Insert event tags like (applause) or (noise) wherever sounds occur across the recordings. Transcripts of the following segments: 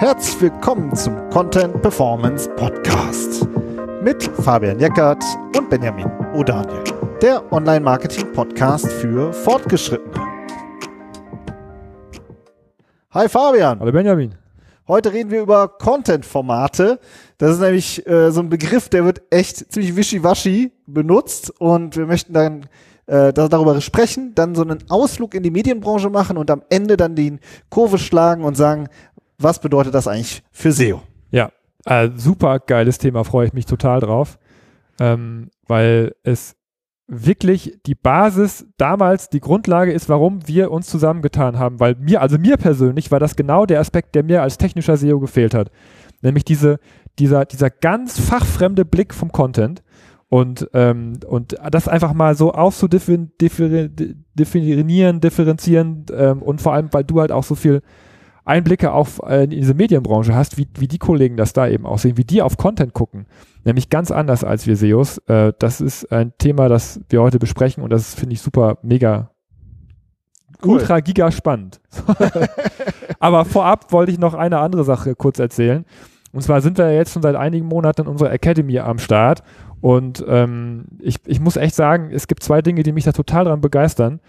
Herzlich willkommen zum Content Performance Podcast mit Fabian Jeckert und Benjamin O'Daniel, der Online-Marketing-Podcast für Fortgeschrittene. Hi Fabian. Hallo Benjamin. Heute reden wir über Content-Formate. Das ist nämlich äh, so ein Begriff, der wird echt ziemlich wischiwaschi benutzt und wir möchten dann äh, darüber sprechen, dann so einen Ausflug in die Medienbranche machen und am Ende dann die Kurve schlagen und sagen, was bedeutet das eigentlich für SEO? Ja, äh, super geiles Thema, freue ich mich total drauf, ähm, weil es wirklich die Basis damals, die Grundlage ist, warum wir uns zusammengetan haben, weil mir, also mir persönlich, war das genau der Aspekt, der mir als technischer SEO gefehlt hat. Nämlich diese, dieser, dieser ganz fachfremde Blick vom Content und, ähm, und das einfach mal so aufzudefinieren, differenzieren ähm, und vor allem, weil du halt auch so viel Einblicke auf äh, in diese Medienbranche hast, wie, wie die Kollegen das da eben aussehen, wie die auf Content gucken. Nämlich ganz anders als wir SEOs. Äh, das ist ein Thema, das wir heute besprechen und das finde ich super, mega, cool. ultra giga spannend. (laughs) Aber vorab wollte ich noch eine andere Sache kurz erzählen. Und zwar sind wir jetzt schon seit einigen Monaten in unserer Academy am Start. Und ähm, ich, ich muss echt sagen, es gibt zwei Dinge, die mich da total dran begeistern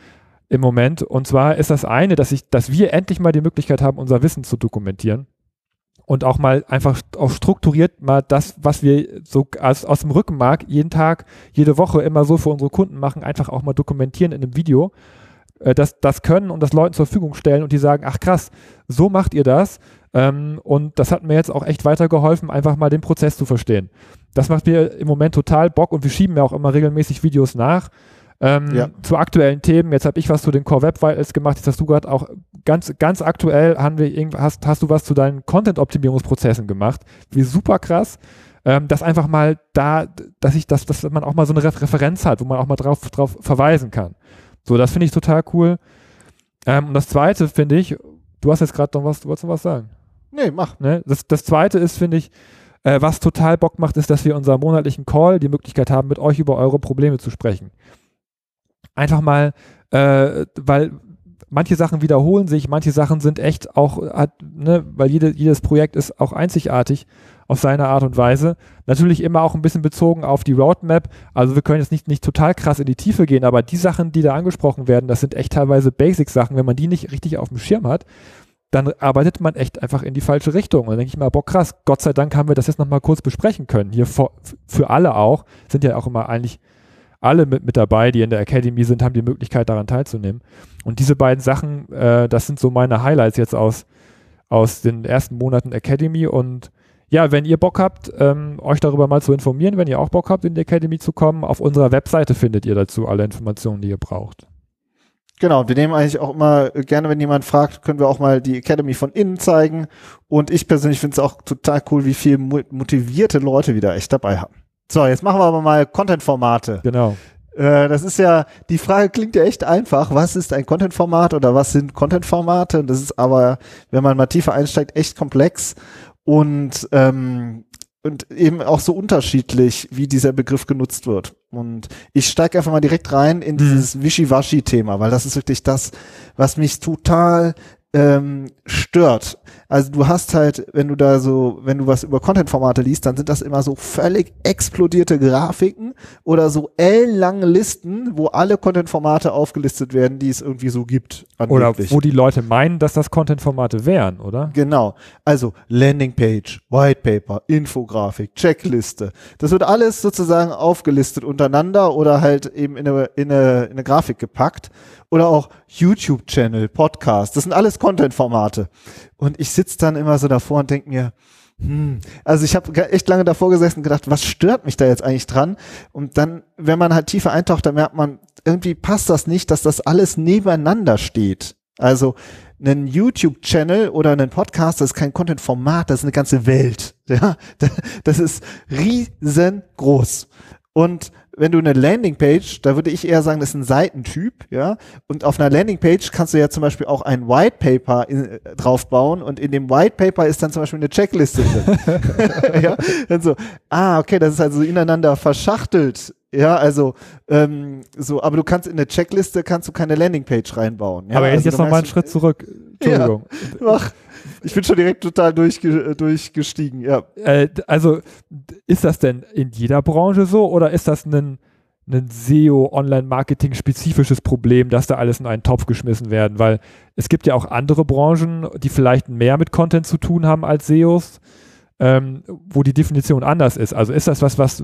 im Moment. Und zwar ist das eine, dass ich, dass wir endlich mal die Möglichkeit haben, unser Wissen zu dokumentieren und auch mal einfach auch strukturiert mal das, was wir so aus, aus dem Rückenmark jeden Tag, jede Woche immer so für unsere Kunden machen, einfach auch mal dokumentieren in einem Video, äh, das, das können und das Leuten zur Verfügung stellen und die sagen, ach krass, so macht ihr das. Ähm, und das hat mir jetzt auch echt weitergeholfen, einfach mal den Prozess zu verstehen. Das macht mir im Moment total Bock und wir schieben ja auch immer regelmäßig Videos nach. Ähm, ja. Zu aktuellen Themen, jetzt habe ich was zu den Core Web Vitals gemacht, jetzt hast du gerade auch ganz, ganz aktuell haben wir hast, hast du was zu deinen Content-Optimierungsprozessen gemacht. Wie super krass. Ähm, dass einfach mal da, dass ich, dass, dass man auch mal so eine Referenz hat, wo man auch mal drauf, drauf verweisen kann. So, das finde ich total cool. Ähm, und das zweite finde ich, du hast jetzt gerade noch was, du wolltest noch was sagen? Nee, mach. Ne? Das, das zweite ist, finde ich, äh, was total Bock macht, ist, dass wir unser monatlichen Call die Möglichkeit haben, mit euch über eure Probleme zu sprechen einfach mal, äh, weil manche Sachen wiederholen sich, manche Sachen sind echt auch, hat, ne, weil jede, jedes Projekt ist auch einzigartig auf seine Art und Weise. Natürlich immer auch ein bisschen bezogen auf die Roadmap. Also wir können jetzt nicht, nicht total krass in die Tiefe gehen, aber die Sachen, die da angesprochen werden, das sind echt teilweise Basic-Sachen. Wenn man die nicht richtig auf dem Schirm hat, dann arbeitet man echt einfach in die falsche Richtung. Und dann denke ich mal, boah, krass, Gott sei Dank haben wir das jetzt nochmal kurz besprechen können. Hier vor, für alle auch, sind ja auch immer eigentlich alle mit, mit dabei, die in der Academy sind, haben die Möglichkeit daran teilzunehmen. Und diese beiden Sachen, äh, das sind so meine Highlights jetzt aus, aus den ersten Monaten Academy. Und ja, wenn ihr Bock habt, ähm, euch darüber mal zu informieren, wenn ihr auch Bock habt, in die Academy zu kommen, auf unserer Webseite findet ihr dazu alle Informationen, die ihr braucht. Genau, wir nehmen eigentlich auch immer gerne, wenn jemand fragt, können wir auch mal die Academy von innen zeigen. Und ich persönlich finde es auch total cool, wie viele motivierte Leute wieder echt dabei haben. So, jetzt machen wir aber mal Content-Formate. Genau. Äh, das ist ja, die Frage klingt ja echt einfach. Was ist ein Content-Format oder was sind Content-Formate? Das ist aber, wenn man mal tiefer einsteigt, echt komplex und, ähm, und eben auch so unterschiedlich, wie dieser Begriff genutzt wird. Und ich steige einfach mal direkt rein in mhm. dieses Wischiwaschi-Thema, weil das ist wirklich das, was mich total ähm, stört. Also du hast halt, wenn du da so, wenn du was über Content-Formate liest, dann sind das immer so völlig explodierte Grafiken oder so ellenlange Listen, wo alle Content-Formate aufgelistet werden, die es irgendwie so gibt. Angeblich. Oder wo die Leute meinen, dass das Content-Formate wären, oder? Genau. Also Landingpage, Whitepaper, Infografik, Checkliste. Das wird alles sozusagen aufgelistet untereinander oder halt eben in eine, in eine, in eine Grafik gepackt oder auch YouTube-Channel, Podcast. Das sind alles Content-Formate. Und ich sitze dann immer so davor und denke mir, hm, also ich habe echt lange davor gesessen und gedacht, was stört mich da jetzt eigentlich dran? Und dann, wenn man halt tiefer eintaucht, dann merkt man, irgendwie passt das nicht, dass das alles nebeneinander steht. Also ein YouTube-Channel oder ein Podcast, das ist kein Content-Format, das ist eine ganze Welt. (laughs) Ja, das ist riesengroß. Und wenn du eine Landingpage, da würde ich eher sagen, das ist ein Seitentyp, ja. Und auf einer Landingpage kannst du ja zum Beispiel auch ein White Paper in, äh, draufbauen und in dem White Paper ist dann zum Beispiel eine Checkliste drin. (laughs) ja, dann so, ah, okay, das ist also ineinander verschachtelt. Ja, also ähm, so, aber du kannst in eine Checkliste kannst du keine Landingpage reinbauen. Ja? Aber also, jetzt noch mal einen Schritt zurück. Entschuldigung. Ja, mach. Ich bin schon direkt total durchge durchgestiegen, ja. Äh, also ist das denn in jeder Branche so oder ist das ein, ein SEO-Online-Marketing-spezifisches Problem, dass da alles in einen Topf geschmissen werden? Weil es gibt ja auch andere Branchen, die vielleicht mehr mit Content zu tun haben als SEOs, ähm, wo die Definition anders ist. Also ist das was, was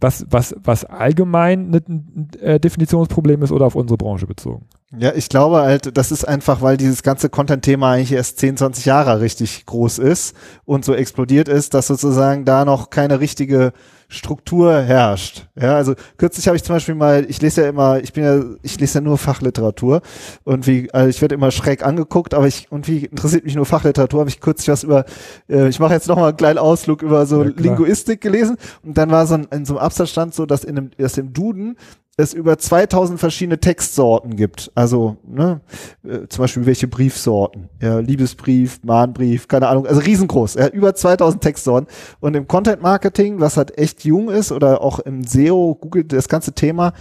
was, was, was allgemein ein äh, Definitionsproblem ist oder auf unsere Branche bezogen? Ja, ich glaube halt, das ist einfach, weil dieses ganze Content-Thema eigentlich erst 10, 20 Jahre richtig groß ist und so explodiert ist, dass sozusagen da noch keine richtige Struktur herrscht. Ja, also kürzlich habe ich zum Beispiel mal, ich lese ja immer, ich bin ja, ich lese ja nur Fachliteratur und wie, also ich werde immer schräg angeguckt, aber ich, und wie interessiert mich nur Fachliteratur, habe ich kürzlich was über, äh, ich mache jetzt nochmal einen kleinen Ausflug über so ja, Linguistik gelesen und dann war so ein, in so einem Absatz stand so, dass in einem, dass im Duden es über 2000 verschiedene Textsorten gibt. Also ne, äh, zum Beispiel welche Briefsorten. Ja, Liebesbrief, Mahnbrief, keine Ahnung. Also riesengroß. Ja, über 2000 Textsorten. Und im Content Marketing, was halt echt jung ist, oder auch im SEO, Google, das ganze Thema,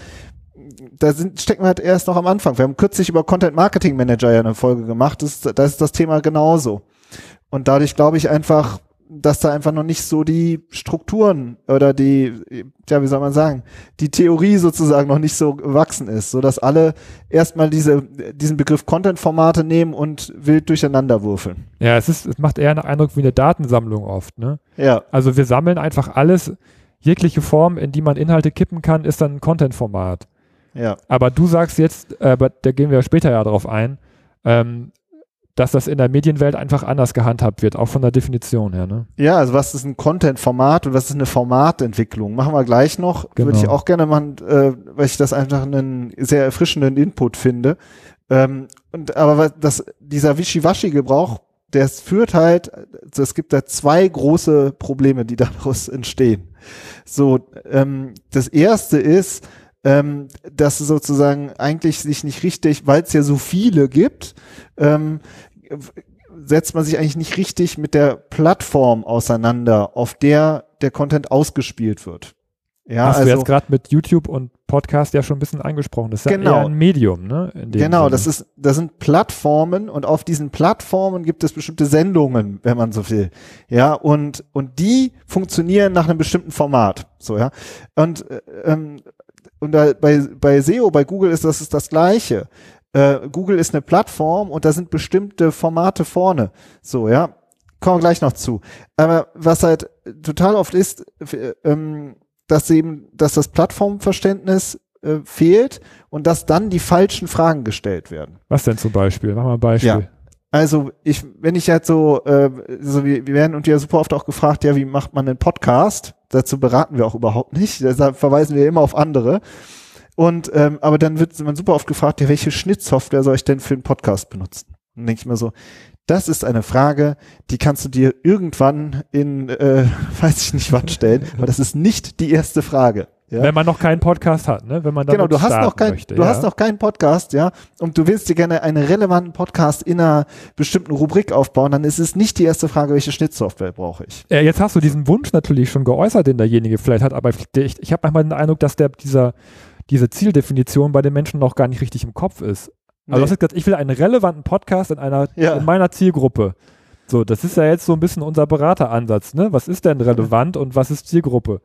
da sind, stecken wir halt erst noch am Anfang. Wir haben kürzlich über Content Marketing Manager ja eine Folge gemacht. Das ist das Thema genauso. Und dadurch glaube ich einfach, dass da einfach noch nicht so die Strukturen oder die, ja, wie soll man sagen, die Theorie sozusagen noch nicht so gewachsen ist, so dass alle erstmal diese, diesen Begriff Content-Formate nehmen und wild durcheinander würfeln. Ja, es ist, es macht eher einen Eindruck wie eine Datensammlung oft, ne? Ja. Also wir sammeln einfach alles, jegliche Form, in die man Inhalte kippen kann, ist dann ein Content-Format. Ja. Aber du sagst jetzt, äh, aber da gehen wir später ja drauf ein, ähm, dass das in der Medienwelt einfach anders gehandhabt wird, auch von der Definition her. Ne? Ja, also was ist ein Content-Format und was ist eine Formatentwicklung? Machen wir gleich noch. Genau. Würde ich auch gerne machen, äh, weil ich das einfach einen sehr erfrischenden Input finde. Ähm, und aber das, dieser Wischiwaschi-Gebrauch, der führt halt, also es gibt da zwei große Probleme, die (laughs) daraus entstehen. So, ähm, das erste ist, ähm, dass sozusagen eigentlich sich nicht richtig, weil es ja so viele gibt, ähm, setzt man sich eigentlich nicht richtig mit der Plattform auseinander, auf der der Content ausgespielt wird. Ja, Hast also, du jetzt gerade mit YouTube und Podcast ja schon ein bisschen angesprochen. Das ist genau, ja eher ein Medium, ne? genau, Sinne. das ist, das sind Plattformen und auf diesen Plattformen gibt es bestimmte Sendungen, wenn man so will. Ja, und, und die funktionieren nach einem bestimmten Format. So, ja. Und, äh, ähm, und da, bei, bei SEO, bei Google ist das ist das Gleiche äh, Google ist eine Plattform und da sind bestimmte Formate vorne. So, ja. Kommen wir gleich noch zu. Aber was halt total oft ist, äh, ähm, dass eben, dass das Plattformverständnis äh, fehlt und dass dann die falschen Fragen gestellt werden. Was denn zum Beispiel? Mach mal ein Beispiel. Ja. Also ich, wenn ich jetzt so, äh, so wir, wir werden und ja super oft auch gefragt, ja, wie macht man einen Podcast? Dazu beraten wir auch überhaupt nicht. Deshalb verweisen wir immer auf andere. Und ähm, aber dann wird man super oft gefragt, ja, welche Schnittsoftware soll ich denn für einen Podcast benutzen? Und denke ich mir so, das ist eine Frage, die kannst du dir irgendwann in, äh, (laughs) weiß ich nicht wann stellen, aber das ist nicht die erste Frage. Ja? Wenn man noch keinen Podcast hat, ne? Wenn man genau, du hast noch kein, möchte, du ja. hast noch keinen Podcast, ja, und du willst dir gerne einen relevanten Podcast in einer bestimmten Rubrik aufbauen, dann ist es nicht die erste Frage, welche Schnittsoftware brauche ich. Ja, jetzt hast du diesen Wunsch natürlich schon geäußert, den derjenige vielleicht hat, aber ich, ich habe manchmal den Eindruck, dass der dieser diese Zieldefinition bei den Menschen noch gar nicht richtig im Kopf ist. Also nee. gesagt, ich will einen relevanten Podcast in einer ja. in meiner Zielgruppe. So, das ist ja jetzt so ein bisschen unser Berateransatz, ne? Was ist denn relevant und was ist Zielgruppe?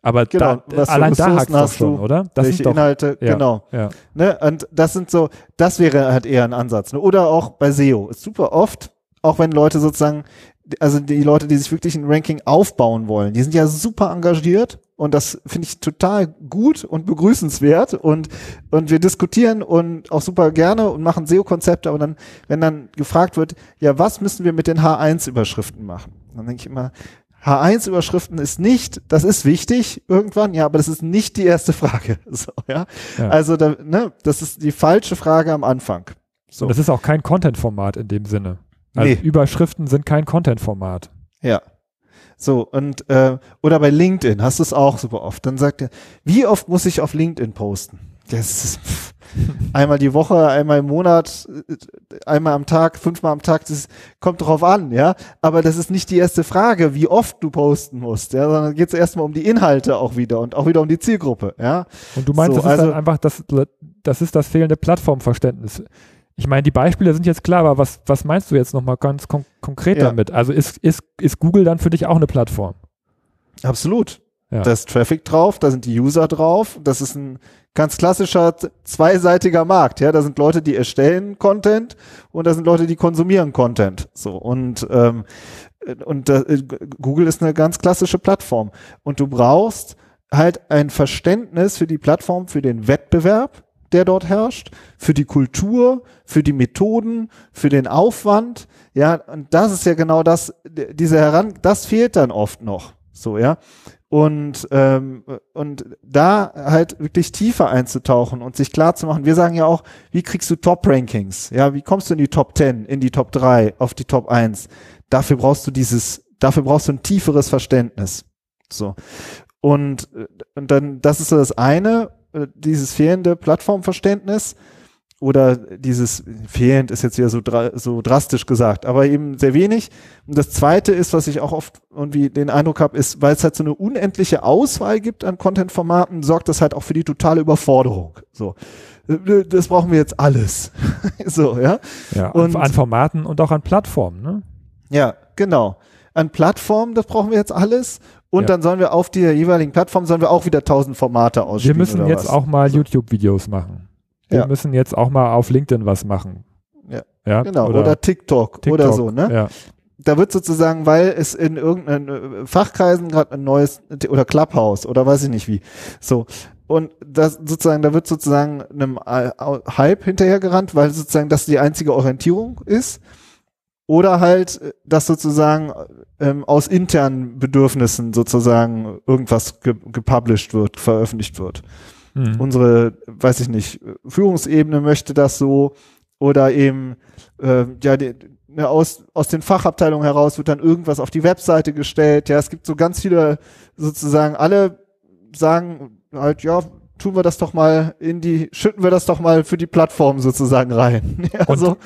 Aber genau, da, allein da hakt es schon, oder? Das welche doch, Inhalte, ja, genau. Ja. Ne? Und das sind so, das wäre halt eher ein Ansatz. Ne? Oder auch bei SEO. Ist super oft, auch wenn Leute sozusagen, also die Leute, die sich wirklich ein Ranking aufbauen wollen, die sind ja super engagiert und das finde ich total gut und begrüßenswert und, und wir diskutieren und auch super gerne und machen SEO-Konzepte, aber dann, wenn dann gefragt wird, ja, was müssen wir mit den H1-Überschriften machen? Dann denke ich immer, H1-Überschriften ist nicht, das ist wichtig irgendwann, ja, aber das ist nicht die erste Frage. (laughs) So, ja? ja. Also, da, ne, das ist die falsche Frage am Anfang. So. Und das ist auch kein Content-Format in dem Sinne. Also nee. Überschriften sind kein Content-Format. Ja. So, und äh, oder bei LinkedIn hast du es auch super oft. Dann sagt er, wie oft muss ich auf LinkedIn posten? Das ist pff, einmal die Woche, einmal im Monat, einmal am Tag, fünfmal am Tag, das kommt drauf an, ja. Aber das ist nicht die erste Frage, wie oft du posten musst, ja, sondern geht es erstmal um die Inhalte auch wieder und auch wieder um die Zielgruppe, ja. Und du meinst, so, das ist also, einfach das, das ist das fehlende Plattformverständnis Ich meine, die Beispiele sind jetzt klar, aber was, was meinst du jetzt nochmal ganz kon konkret Ja. damit? Also ist, ist, ist Google dann für dich auch eine Plattform? Absolut. Ja. Da ist Traffic drauf, da sind die User drauf. Das ist ein ganz klassischer zweiseitiger Markt. Ja, da sind Leute, die erstellen Content und da sind Leute, die konsumieren Content. So und ähm, und äh, Google ist eine ganz klassische Plattform und du brauchst halt ein Verständnis für die Plattform, für den Wettbewerb, der dort herrscht, für die Kultur, für die Methoden, für den Aufwand. Ja, und das ist ja genau das, diese Heran, das fehlt dann oft noch. So, ja. Und, ähm, und da halt wirklich tiefer einzutauchen und sich klar zu machen, wir sagen ja auch, wie kriegst du Top-Rankings? Ja, wie kommst du in die Top 10, in die Top 3, auf die Top 1? Dafür brauchst du dieses, dafür brauchst du ein tieferes Verständnis. So. Und, und dann, das ist so das eine, dieses fehlende Plattformverständnis oder dieses fehlend ist jetzt wieder so, dra so drastisch gesagt, aber eben sehr wenig. Und das zweite ist, was ich auch oft irgendwie den Eindruck habe, ist, weil es halt so eine unendliche Auswahl gibt an Content-Formaten, sorgt das halt auch für die totale Überforderung. So. Das brauchen wir jetzt alles. (laughs) so, ja. Ja, Und- an Formaten und auch an Plattformen, ne? Ja, genau. An Plattformen, das brauchen wir jetzt alles. Und Ja. dann sollen wir auf der jeweiligen Plattform sollen wir auch wieder tausend Formate Wir ausspielen. müssen oder jetzt was. auch mal So. YouTube-Videos machen. Wir Ja. müssen jetzt auch mal auf LinkedIn was machen. Ja. ja? Genau, oder, TikTok, TikTok, oder so, ne? Ja. Da wird sozusagen, weil es in irgendeinen äh, Fachkreisen gerade ein neues oder Clubhouse oder weiß ich nicht wie. So. Und das sozusagen, da wird sozusagen einem äh, Hype hinterhergerannt, weil sozusagen das die einzige Orientierung ist. Oder halt, äh, dass sozusagen ähm, aus internen Bedürfnissen sozusagen irgendwas ge gepublished wird, veröffentlicht wird. Mhm. unsere, weiß ich nicht, Führungsebene möchte das so oder eben äh, ja die, ne, aus aus den Fachabteilungen heraus wird dann irgendwas auf die Webseite gestellt. Ja, es gibt so ganz viele sozusagen alle sagen halt ja tun wir das doch mal in die schütten wir das doch mal für die Plattform sozusagen rein. (laughs) Ja, Und.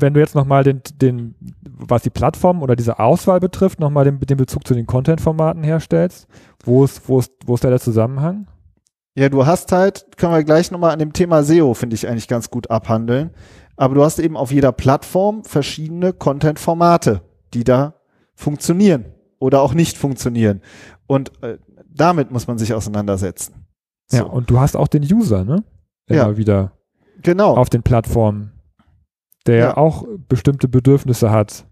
Wenn du jetzt nochmal den, den, was die Plattform oder diese Auswahl betrifft, nochmal den, den Bezug zu den Content-Formaten herstellst, wo ist, wo ist, wo ist da der Zusammenhang? Ja, du hast halt, können wir gleich nochmal an dem Thema SEO, finde ich eigentlich ganz gut abhandeln. Aber du hast eben auf jeder Plattform verschiedene Content-Formate, die da funktionieren oder auch nicht funktionieren. Und äh, damit muss man sich auseinandersetzen. So, Ja, und du hast auch den User, ne? Immer Ja. wieder genau. auf den Plattformen, der Ja. auch bestimmte Bedürfnisse hat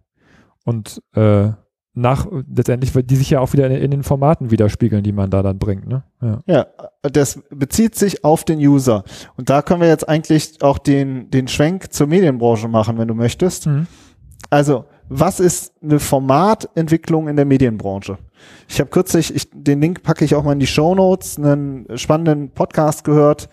und äh, nach letztendlich, die sich ja auch wieder in, in den Formaten widerspiegeln, die man da dann bringt, ne? Ja. Ja, das bezieht sich auf den User. Und da können wir jetzt eigentlich auch den, den Schwenk zur Medienbranche machen, wenn du möchtest. Mhm. Also, was ist eine Formatentwicklung in der Medienbranche? Ich habe kürzlich, ich, den Link packe ich auch mal in die Show Notes, einen spannenden Podcast gehört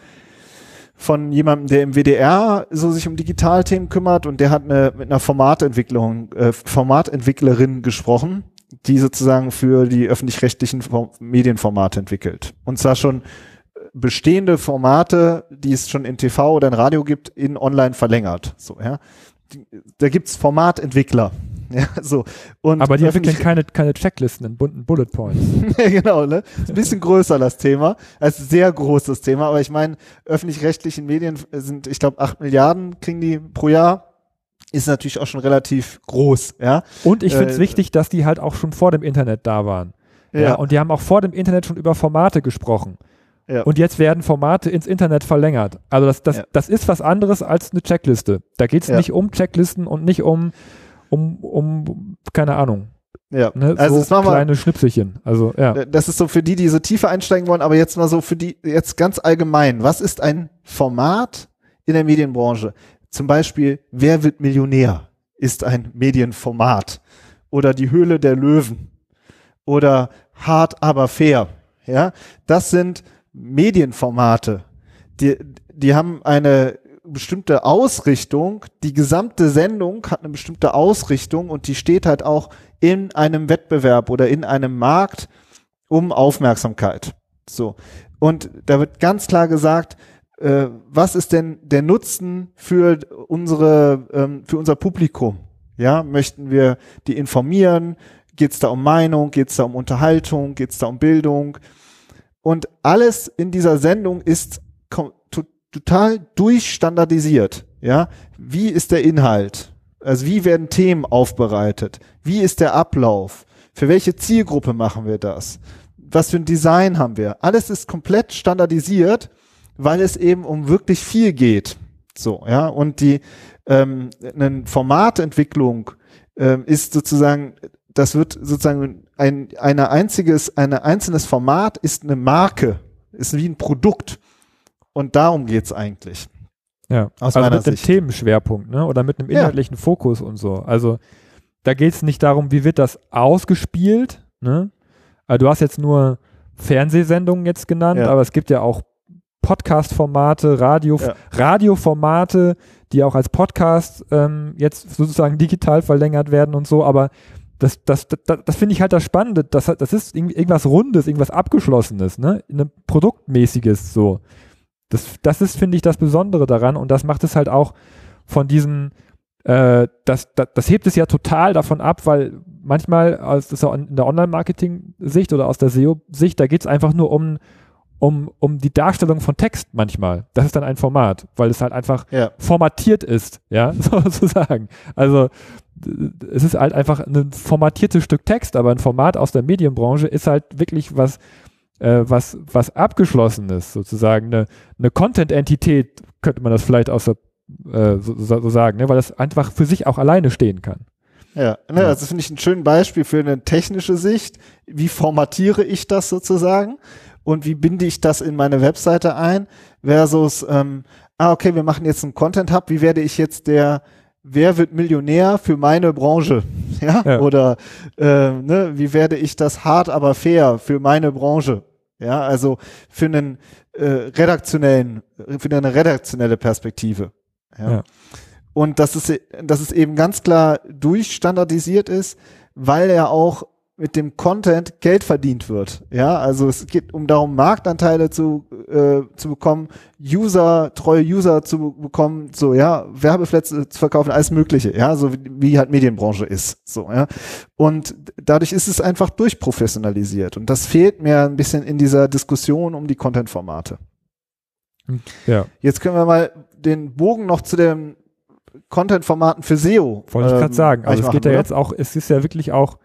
von jemandem, der im WDR so sich um Digitalthemen kümmert und der hat eine, mit einer Formatentwicklung, äh, Formatentwicklerin gesprochen, die sozusagen für die öffentlich-rechtlichen Form- Medienformate entwickelt. Und zwar schon bestehende Formate, die es schon in TV oder in Radio gibt, in online verlängert. So, ja. Da gibt's Formatentwickler. (laughs) Ja, so. Und Aber die entwickeln (laughs) keine, keine Checklisten in bunten Bullet Points. (laughs) ja, genau, ne? Ist ein bisschen größer das Thema. Also sehr großes Thema, aber ich meine, öffentlich-rechtlichen Medien sind, ich glaube, acht Milliarden kriegen die pro Jahr. Ist natürlich auch schon relativ groß, ja. Und ich finde es Äh, wichtig, dass die halt auch schon vor dem Internet da waren. Ja. Und die haben auch vor dem Internet schon über Formate gesprochen. Ja. Und jetzt werden Formate ins Internet verlängert. Also das, das, Ja. das ist was anderes als eine Checkliste. Da geht es Ja. nicht um Checklisten und nicht um, um, um keine Ahnung, ja. ne? Also so kleine Schnipselchen. Also ja. das ist so für die, die so tiefer einsteigen wollen, aber jetzt mal so für die, jetzt ganz allgemein. Was ist ein Format in der Medienbranche? Zum Beispiel, wer wird Millionär? Ist ein Medienformat. Oder die Höhle der Löwen. Oder hart aber fair. Ja, das sind Medienformate. Die, die haben eine bestimmte Ausrichtung. Die gesamte Sendung hat eine bestimmte Ausrichtung und die steht halt auch in einem Wettbewerb oder in einem Markt um Aufmerksamkeit. So. Und da wird ganz klar gesagt, äh, was ist denn der Nutzen für unsere, ähm, für unser Publikum? Ja, möchten wir die informieren? Geht es da um Meinung? Geht es da um Unterhaltung? Geht es da um Bildung? Und alles in dieser Sendung ist total durchstandardisiert. Ja, wie ist der Inhalt? Also wie werden Themen aufbereitet? Wie ist der Ablauf? Für welche Zielgruppe machen wir das? Was für ein Design haben wir? Alles ist komplett standardisiert, weil es eben um wirklich viel geht. So, ja, und die ähm, eine Formatentwicklung ähm, ist sozusagen, das wird sozusagen ein eine einziges, ein einzelnes Format ist eine Marke, ist wie ein Produkt. Und darum geht's eigentlich. Ja, aus also mit einem Themenschwerpunkt, ne? Oder mit einem inhaltlichen ja. Fokus und so. Also da geht es nicht darum, wie wird das ausgespielt, ne? Also, du hast jetzt nur Fernsehsendungen jetzt genannt, ja. aber es gibt ja auch Podcast-Formate, Radio, ja. Radioformate, die auch als Podcast ähm, jetzt sozusagen digital verlängert werden und so, aber das, das, das, das finde ich halt das Spannende. Das, das ist irgendwas Rundes, irgendwas Abgeschlossenes, ne? Ein Produktmäßiges so. Das, das ist, finde ich, das Besondere daran und das macht es halt auch von diesen, äh, das, das, das hebt es ja total davon ab, weil manchmal aus das in der Online-Marketing-Sicht oder aus der SEO-Sicht, da geht es einfach nur um, um, um die Darstellung von Text manchmal. Das ist dann ein Format, weil es halt einfach ja. formatiert ist, ja, (laughs) sozusagen. Also es ist halt einfach ein formatiertes Stück Text, aber ein Format aus der Medienbranche ist halt wirklich was äh, was, was abgeschlossenes, sozusagen, eine, eine Content-Entität, könnte man das vielleicht auch so, äh, so, so sagen, ne? weil das einfach für sich auch alleine stehen kann. Ja, ne, ja. also finde ich ein schönes Beispiel für eine technische Sicht. Wie formatiere ich das sozusagen? Und wie binde ich das in meine Webseite ein? Versus, ähm, ah, okay, wir machen jetzt einen Content Hub. Wie werde ich jetzt der wer wird Millionär für meine Branche? (laughs) Ja? ja. Oder äh, ne, wie werde ich das hart, aber fair für meine Branche? Ja, also für einen äh, redaktionellen, für eine redaktionelle Perspektive. Ja. ja. Und dass es, dass es eben ganz klar durchstandardisiert ist, weil er auch mit dem Content Geld verdient wird. Ja, also es geht um darum, Marktanteile zu, äh, zu bekommen, User, treue User zu bekommen, so, ja, Werbeplätze zu verkaufen, alles Mögliche, ja, so wie, wie halt Medienbranche ist, so, ja. Und dadurch ist es einfach durchprofessionalisiert. Und das fehlt mir ein bisschen in dieser Diskussion um die Content-Formate. Ja. Jetzt können wir mal den Bogen noch zu den Content-Formaten für SEO. Wollte ich ähm, gerade sagen. Also es geht ja oder? jetzt auch, es ist ja wirklich auch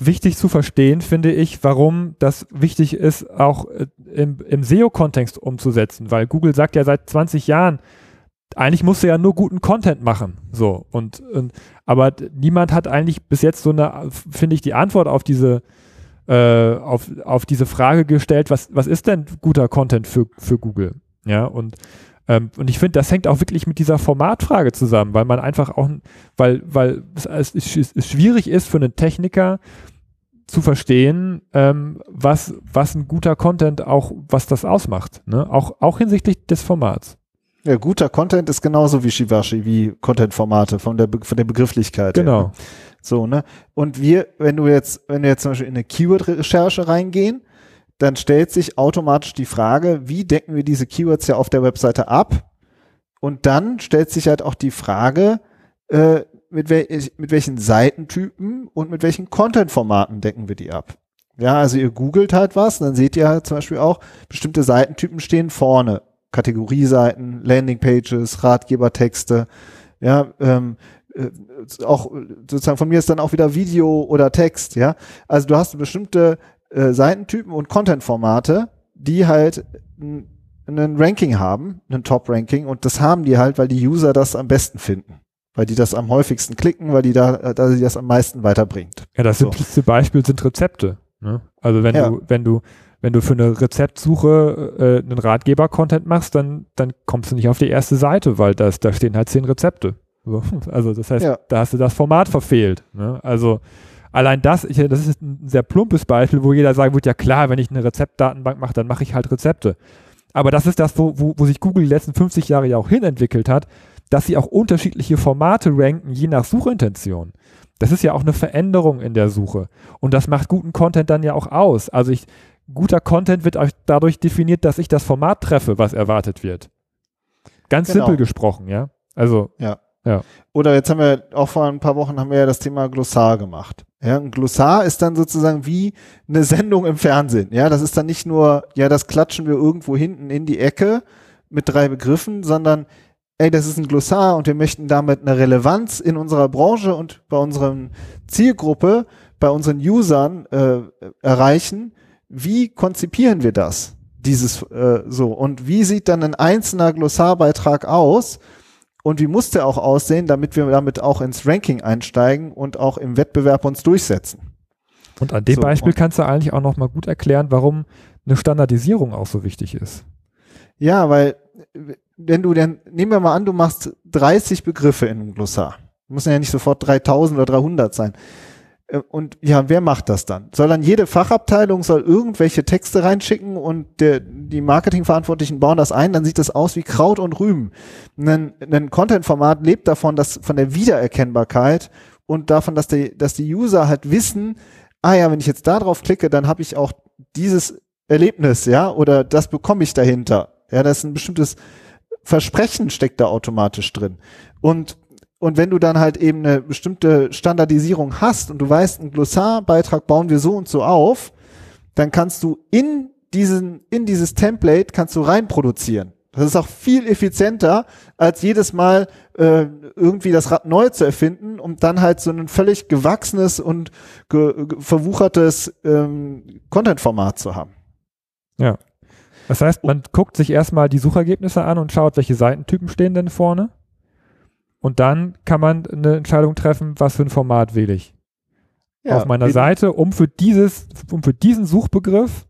wichtig zu verstehen, finde ich, warum das wichtig ist, auch äh, im, im SEO-Kontext umzusetzen, weil Google sagt ja seit 20 Jahren, eigentlich musst du ja nur guten Content machen, so und, und aber niemand hat eigentlich bis jetzt so eine, finde ich, die Antwort auf diese äh, auf, auf diese Frage gestellt, was was ist denn guter Content für für Google, ja und ähm, und ich finde, das hängt auch wirklich mit dieser Formatfrage zusammen, weil man einfach auch, weil, weil es, es, es schwierig ist für einen Techniker, zu verstehen, ähm, was, was ein guter Content auch, was das ausmacht, ne? Auch, auch hinsichtlich des Formats. Ja, guter Content ist genauso wie Shivashi, wie Content-Formate von der, von der Begrifflichkeit. Genau. Ja. So, ne? Und wir, wenn du jetzt, wenn wir jetzt zum Beispiel in eine Keyword-Recherche reingehen, dann stellt sich automatisch die Frage, wie decken wir diese Keywords ja auf der Webseite ab? Und dann stellt sich halt auch die Frage, äh, mit, wel mit welchen Seitentypen und mit welchen Content-Formaten decken wir die ab. Ja, also ihr googelt halt was, dann seht ihr halt zum Beispiel auch, bestimmte Seitentypen stehen vorne. Kategorieseiten, Landingpages, Ratgebertexte, ja, ähm, äh, auch sozusagen von mir ist dann auch wieder Video oder Text, ja. Also du hast bestimmte äh, Seitentypen und Content-Formate, die halt einen Ranking haben, einen Top-Ranking und das haben die halt, weil die User das am besten finden weil die das am häufigsten klicken, weil die da, da sie das am meisten weiterbringt. Ja, das so. simpleste Beispiel sind Rezepte. Ne? Also wenn ja. du, wenn du, wenn du für eine Rezeptsuche äh, einen Ratgeber-Content machst, dann, dann kommst du nicht auf die erste Seite, weil das, da stehen halt zehn Rezepte. So. (laughs) Also das heißt, ja. da hast du das Format verfehlt. Ne? Also allein das, ich, das ist ein sehr plumpes Beispiel, wo jeder sagen wird, ja klar, wenn ich eine Rezeptdatenbank mache, dann mache ich halt Rezepte. Aber das ist das, wo, wo, wo sich Google die letzten 50 Jahre ja auch hinentwickelt hat, dass sie auch unterschiedliche Formate ranken, je nach Suchintention. Das ist ja auch eine Veränderung in der Suche. Und das macht guten Content dann ja auch aus. Also ich, guter Content wird dadurch definiert, dass ich das Format treffe, was erwartet wird. Ganz genau. simpel gesprochen, ja. Also. Ja. Ja. Oder jetzt haben wir auch vor ein paar Wochen haben wir ja das Thema Glossar gemacht. Ja, ein Glossar ist dann sozusagen wie eine Sendung im Fernsehen. Ja, das ist dann nicht nur, ja, das klatschen wir irgendwo hinten in die Ecke mit drei Begriffen, sondern ey, das ist ein Glossar und wir möchten damit eine Relevanz in unserer Branche und bei unseren Zielgruppe, bei unseren Usern äh, erreichen. Wie konzipieren wir das? Dieses äh, so und wie sieht dann ein einzelner Glossarbeitrag aus? Und wie muss der auch aussehen, damit wir damit auch ins Ranking einsteigen und auch im Wettbewerb uns durchsetzen? Und an dem So, Beispiel kannst du eigentlich auch noch mal gut erklären, warum eine Standardisierung auch so wichtig ist. Ja, weil wenn du denn, nehmen wir mal an, du machst 30 Begriffe in einem Glossar. Müssen ja nicht sofort 3000 oder 300 sein. Äh, Und ja, wer macht das dann? Soll dann jede Fachabteilung soll irgendwelche Texte reinschicken und der, die Marketingverantwortlichen bauen das ein, dann sieht das aus wie Kraut und Rüben. Ein, ein Content-Format lebt davon, dass von der Wiedererkennbarkeit und davon, dass die, dass die User halt wissen, ah ja, wenn ich jetzt da drauf klicke, dann habe ich auch dieses Erlebnis, ja, oder das bekomme ich dahinter. Ja, das ist ein bestimmtes Versprechen steckt da automatisch drin. Und und wenn du dann halt eben eine bestimmte Standardisierung hast und du weißt, einen Glossarbeitrag bauen wir so und so auf, dann kannst du in diesen, in dieses Template kannst du reinproduzieren. Das ist auch viel effizienter, als jedes Mal äh, irgendwie das Rad neu zu erfinden, um dann halt so ein völlig gewachsenes und ge ge verwuchertes ähm, Content-Format zu haben. Ja. Das heißt, man guckt sich erstmal die Suchergebnisse an und schaut, welche Seitentypen stehen denn vorne. Und dann kann man eine Entscheidung treffen, was für ein Format wähle ich. auf meiner Seite, um für dieses, um für diesen Suchbegriff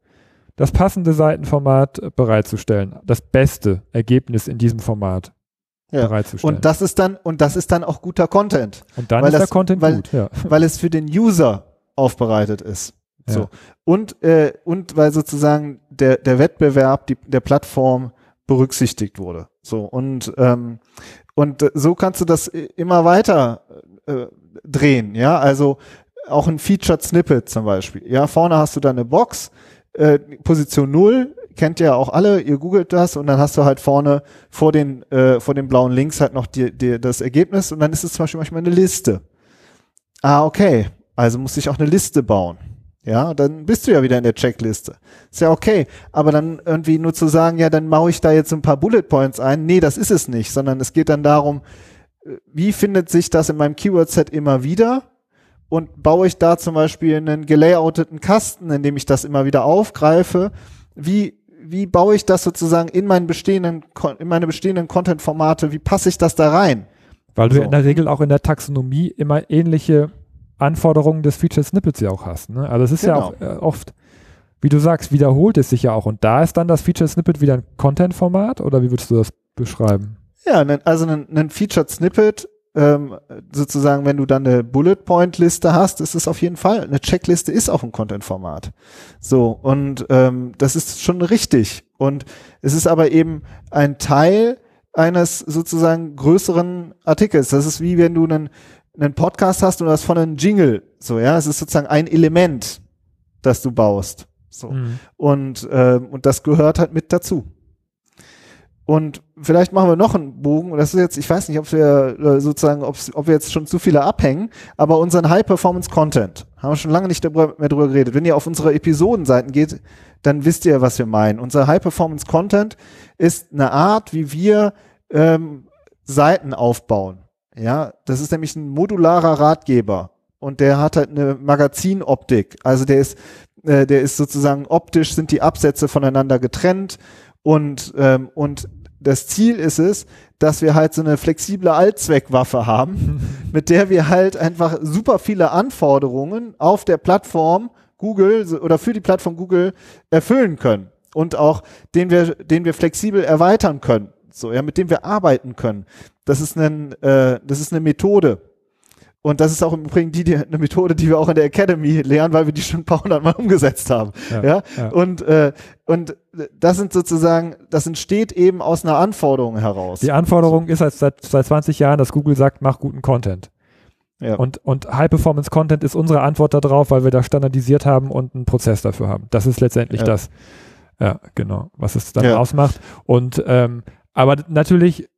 das passende Seitenformat äh, bereitzustellen. Das beste Ergebnis in diesem Format Ja. bereitzustellen. Und das ist dann, und das ist dann auch guter Content. Und dann weil ist der das- Content weil- gut, ja. (laughs) weil es für den User aufbereitet ist. So. Ja. Und, äh, und weil sozusagen der, der Wettbewerb die, der Plattform berücksichtigt wurde. So. Und, ähm, und so kannst du das immer weiter äh, drehen. Ja, also auch ein Featured Snippet zum Beispiel. Ja, vorne hast du dann eine Box, äh, Position 0, kennt ihr ja auch alle, ihr googelt das und dann hast du halt vorne vor den, äh, vor den blauen Links halt noch die, die, das Ergebnis und dann ist es zum Beispiel manchmal eine Liste. Ah, okay. Also muss ich auch eine Liste bauen. Ja, dann bist du ja wieder in der Checkliste. Ist ja okay. Aber dann irgendwie nur zu sagen, ja, dann mache ich da jetzt ein paar Bullet Points ein. Nee, das ist es nicht, sondern es geht dann darum, äh, wie findet sich das in meinem Keyword-Set immer wieder? Und baue ich da zum Beispiel einen gelayouteten Kasten, in dem ich das immer wieder aufgreife? Wie, wie baue ich das sozusagen in meinen bestehenden, in meine bestehenden Content-Formate? Wie passe ich das da rein? Weil du So. in der Regel auch in der Taxonomie immer ähnliche Anforderungen des Feature Snippets ja auch hast. Ne? Also es ist ja Genau. auch äh, oft, wie du sagst, wiederholt es sich ja auch. Und da ist dann das Feature Snippet wieder ein Content-Format oder wie würdest du das beschreiben? Ja, also ein, ein Featured Snippet, ähm, sozusagen, wenn du dann eine Bullet Point Liste hast, ist es auf jeden Fall, eine Checkliste ist auch ein Content-Format. So, und ähm, das ist schon richtig. Und es ist aber eben ein Teil eines sozusagen größeren Artikels. Das ist wie wenn du einen, einen Podcast hast und du hast von einem Jingle. So, ja, es ist sozusagen ein Element, das du baust. So. Mhm. Und, ähm, und das gehört halt mit dazu. Und vielleicht machen wir noch einen Bogen. Und das ist jetzt, ich weiß nicht, ob wir äh, sozusagen, ob wir jetzt schon zu viele abhängen, aber unseren High-Performance-Content haben wir schon lange nicht darüber, mehr drüber geredet. Wenn ihr auf unsere Episodenseiten geht, dann wisst ihr, was wir meinen. Unser High-Performance-Content ist eine Art, wie wir ähm, Seiten aufbauen. Ja, das ist nämlich ein modularer Ratgeber. Und der hat halt eine Magazinoptik. Also der ist äh, der ist sozusagen optisch sind die Absätze voneinander getrennt und ähm, und das Ziel ist es, dass wir halt so eine flexible Allzweckwaffe haben, (laughs) mit der wir halt einfach super viele Anforderungen auf der Plattform Google oder für die Plattform Google erfüllen können und auch den wir den wir flexibel erweitern können, so ja, mit dem wir arbeiten können. Das ist ein äh, das ist eine Methode. Und das ist auch im Übrigen die, die, eine Methode, die wir auch in der Academy lernen, weil wir die schon ein paar hundert Mal umgesetzt haben. Ja, ja. Und, äh, und das sind sozusagen, das entsteht eben aus einer Anforderung heraus. Die Anforderung ist halt seit, seit 20 Jahren, dass Google sagt, mach guten Content. Ja. Und, und High-Performance-Content ist unsere Antwort darauf, weil wir da standardisiert haben und einen Prozess dafür haben. Das ist letztendlich Ja. das, ja, genau, was es dann Ja. ausmacht. Und ähm, aber natürlich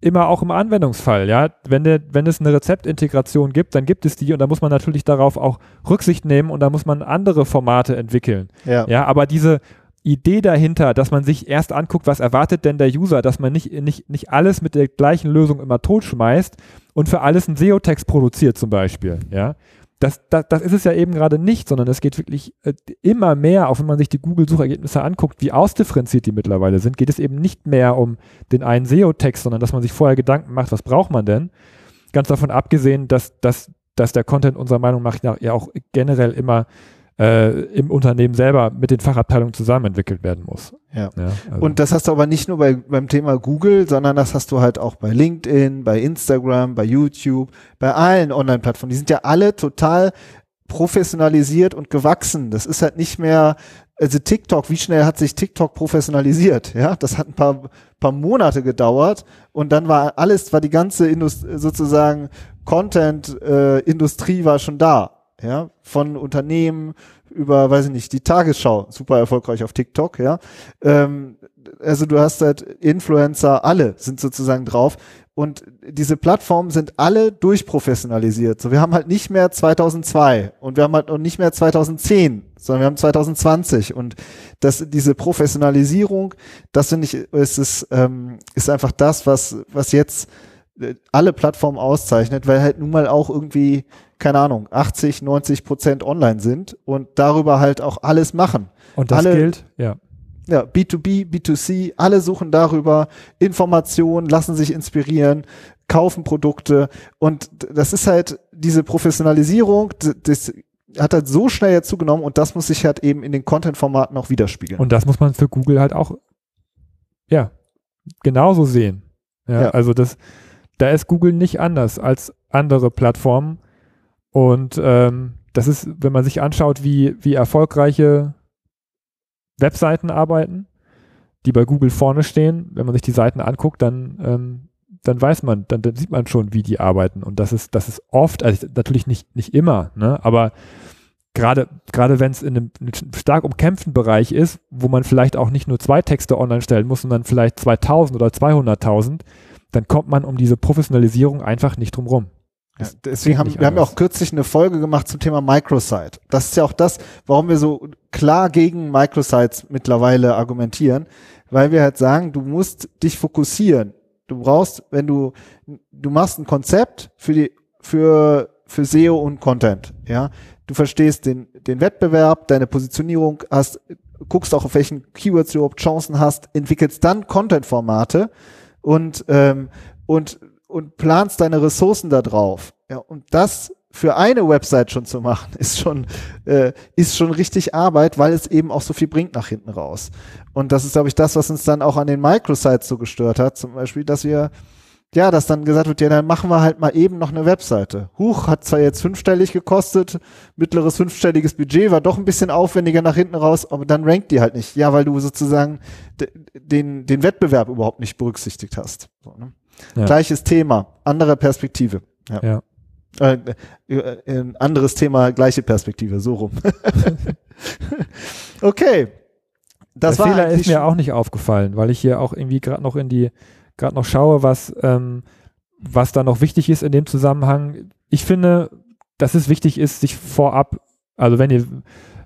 immer auch im Anwendungsfall, ja, wenn, der, wenn es eine Rezeptintegration gibt, dann gibt es die und da muss man natürlich darauf auch Rücksicht nehmen und da muss man andere Formate entwickeln. ja. Ja, aber diese, Idee dahinter, dass man sich erst anguckt, was erwartet denn der User, dass man nicht, nicht, nicht alles mit der gleichen Lösung immer totschmeißt und für alles einen SEO-Text produziert zum Beispiel, ja. Das, das, das ist es ja eben gerade nicht, sondern es geht wirklich äh, immer mehr, auch wenn man sich die Google-Suchergebnisse anguckt, wie ausdifferenziert die mittlerweile sind, geht es eben nicht mehr um den einen SEO-Text, sondern dass man sich vorher Gedanken macht, was braucht man denn? Ganz davon abgesehen, dass, dass, dass der Content unserer Meinung nach ja auch generell immer äh, im Unternehmen selber mit den Fachabteilungen zusammen entwickelt werden muss. Ja. ja also. Und das hast du aber nicht nur bei, beim Thema Google, sondern das hast du halt auch bei LinkedIn, bei Instagram, bei YouTube, bei allen Online-Plattformen. Die sind ja alle total professionalisiert und gewachsen. Das ist halt nicht mehr, also TikTok, wie schnell hat sich TikTok professionalisiert? Ja, das hat ein paar, paar Monate gedauert und dann war alles, war die ganze Indust sozusagen Content-Industrie äh, war schon da ja, von Unternehmen über, weiß ich nicht, die Tagesschau, super erfolgreich auf TikTok, ja. Ähm, also du hast halt Influencer, alle sind sozusagen drauf. Und diese Plattformen sind alle durchprofessionalisiert. So, wir haben halt nicht mehr 2002 und wir haben halt auch nicht mehr 2010, sondern wir haben 2020. Und das, diese Professionalisierung, das finde ich, ist es, ähm, ist einfach das, was, was jetzt äh, alle Plattformen auszeichnet, weil halt nun mal auch irgendwie keine Ahnung, 80, 90 Prozent online sind und darüber halt auch alles machen. Und das alle, gilt, ja. Ja, B2B, B2C, alle suchen darüber Informationen, lassen sich inspirieren, kaufen Produkte und das ist halt diese Professionalisierung, das hat halt so schnell jetzt zugenommen und das muss sich halt eben in den Content-Formaten auch widerspiegeln. Und das muss man für Google halt auch, ja, genauso sehen. Ja, ja. also das, da ist Google nicht anders als andere Plattformen und ähm, das ist, wenn man sich anschaut, wie, wie erfolgreiche Webseiten arbeiten, die bei Google vorne stehen, wenn man sich die Seiten anguckt, dann, ähm, dann weiß man, dann, dann, sieht man schon, wie die arbeiten. Und das ist, das ist oft, also natürlich nicht, nicht immer, ne, aber gerade, gerade wenn es in einem, stark umkämpften Bereich ist, wo man vielleicht auch nicht nur zwei Texte online stellen muss, sondern vielleicht 2000 oder 200.000, dann kommt man um diese Professionalisierung einfach nicht drum rum. Ja, deswegen haben wir haben ja auch kürzlich eine Folge gemacht zum Thema Microsite. Das ist ja auch das, warum wir so klar gegen Microsites mittlerweile argumentieren, weil wir halt sagen, du musst dich fokussieren. Du brauchst, wenn du du machst ein Konzept für die für für SEO und Content, ja. Du verstehst den den Wettbewerb, deine Positionierung, hast guckst auch auf welchen Keywords du überhaupt Chancen hast, entwickelst dann Content Formate und ähm, und und planst deine Ressourcen da drauf. Ja, und das für eine Website schon zu machen, (laughs) ist schon, äh, ist schon richtig Arbeit, weil es eben auch so viel bringt nach hinten raus. Und das ist, glaube ich, das, was uns dann auch an den Microsites so gestört hat, zum Beispiel, dass wir, ja, dass dann gesagt wird, ja, dann machen wir halt mal eben noch eine Webseite. Huch, hat zwar jetzt fünfstellig gekostet, mittleres fünfstelliges Budget, war doch ein bisschen aufwendiger nach hinten raus, aber dann rankt die halt nicht. Ja, weil du sozusagen den, den Wettbewerb überhaupt nicht berücksichtigt hast. So, ne? Ja. Gleiches Thema, andere Perspektive. Ja. ja. Äh, äh, ein anderes Thema, gleiche Perspektive, so rum. (laughs) okay. Das Der Fehler ist mir auch nicht aufgefallen, weil ich hier auch irgendwie gerade noch in die, gerade noch schaue, was, ähm, was da noch wichtig ist in dem Zusammenhang. Ich finde, dass es wichtig ist, sich vorab, also wenn ihr,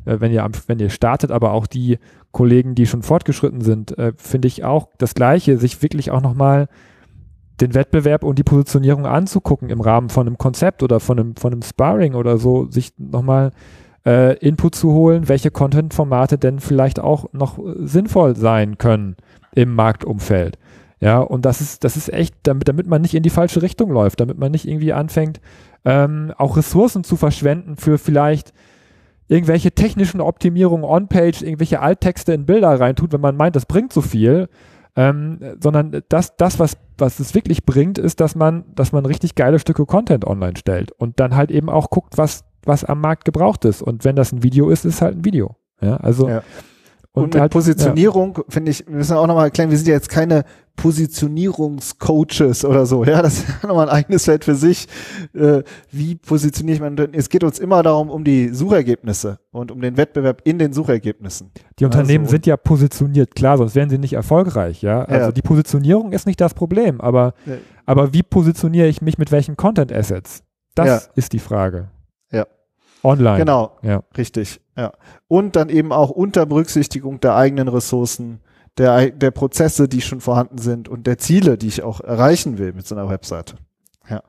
äh, wenn ihr, wenn ihr startet, aber auch die Kollegen, die schon fortgeschritten sind, äh, finde ich auch das Gleiche, sich wirklich auch nochmal den Wettbewerb und die Positionierung anzugucken im Rahmen von einem Konzept oder von einem, von einem Sparring oder so, sich nochmal äh, Input zu holen, welche Content-Formate denn vielleicht auch noch äh, sinnvoll sein können im Marktumfeld. Ja, und das ist, das ist echt, damit, damit man nicht in die falsche Richtung läuft, damit man nicht irgendwie anfängt, ähm, auch Ressourcen zu verschwenden für vielleicht irgendwelche technischen Optimierungen on-page, irgendwelche Alttexte in Bilder reintut, wenn man meint, das bringt so viel, ähm, sondern das, das was, was es wirklich bringt, ist, dass man, dass man richtig geile Stücke Content online stellt und dann halt eben auch guckt, was, was am Markt gebraucht ist. Und wenn das ein Video ist, ist es halt ein Video. Ja, also ja. Und, und mit halt, Positionierung, ja. finde ich, wir müssen auch nochmal erklären, wir sind ja jetzt keine Positionierungscoaches oder so. Ja, das ist nochmal ein eigenes Feld für sich. Äh, wie positioniere ich man? Es geht uns immer darum, um die Suchergebnisse und um den Wettbewerb in den Suchergebnissen. Die Unternehmen also, sind ja positioniert, klar, sonst wären sie nicht erfolgreich. Ja, also ja. die Positionierung ist nicht das Problem, aber, ja. aber wie positioniere ich mich mit welchen Content Assets? Das ist die Frage. Ja. Online. Genau. Ja. Richtig. Ja. Und dann eben auch unter Berücksichtigung der eigenen Ressourcen, der, der Prozesse, die schon vorhanden sind und der Ziele, die ich auch erreichen will mit so einer Webseite. Ja.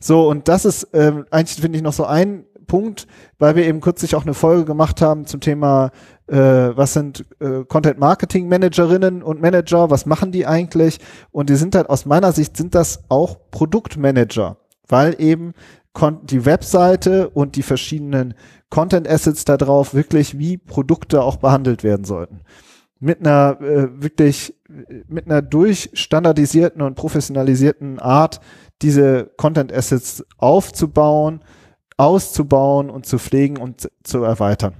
So, und das ist ähm, eigentlich, finde ich, noch so ein Punkt, weil wir eben kürzlich auch eine Folge gemacht haben zum Thema, äh, was sind äh, Content Marketing Managerinnen und Manager, was machen die eigentlich? Und die sind halt aus meiner Sicht sind das auch Produktmanager, weil eben die Webseite und die verschiedenen Content Assets da drauf wirklich wie Produkte auch behandelt werden sollten. Mit einer äh, wirklich mit einer durchstandardisierten und professionalisierten Art diese Content Assets aufzubauen, auszubauen und zu pflegen und zu erweitern.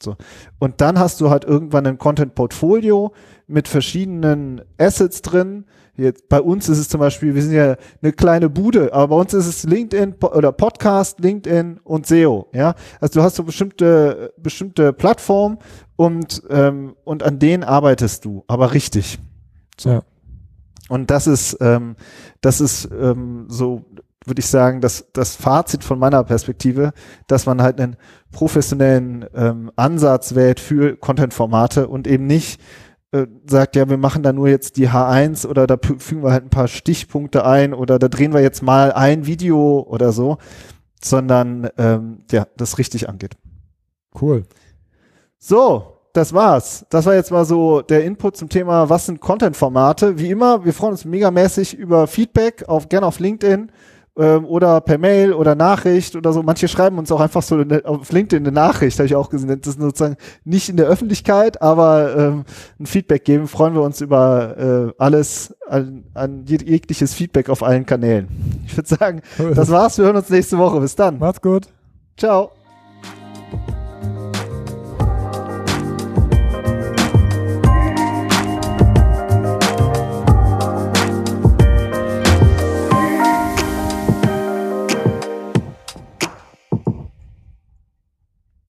So. Und dann hast du halt irgendwann ein Content Portfolio mit verschiedenen Assets drin. Jetzt, bei uns ist es zum Beispiel, wir sind ja eine kleine Bude, aber bei uns ist es LinkedIn oder Podcast, LinkedIn und SEO. Ja, also du hast so bestimmte bestimmte Plattformen und ähm, und an denen arbeitest du, aber richtig. So. Ja. Und das ist ähm, das ist ähm, so würde ich sagen, dass das Fazit von meiner Perspektive, dass man halt einen professionellen ähm, Ansatz wählt für Content-Formate und eben nicht äh, sagt, ja, wir machen da nur jetzt die H1 oder da fügen wir halt ein paar Stichpunkte ein oder da drehen wir jetzt mal ein Video oder so, sondern ähm, ja, das richtig angeht. Cool. So, das war's. Das war jetzt mal so der Input zum Thema, was sind Content-Formate. Wie immer, wir freuen uns megamäßig über Feedback, auf gerne auf LinkedIn ähm, oder per Mail oder Nachricht oder so. Manche schreiben uns auch einfach so auf LinkedIn eine Nachricht, habe ich auch gesehen. Das ist sozusagen nicht in der Öffentlichkeit, aber ähm, ein Feedback geben. Freuen wir uns über äh, alles, an, an jegliches Feedback auf allen Kanälen. Ich würde sagen, (laughs) das war's. Wir hören uns nächste Woche. Bis dann. Macht's gut. Ciao.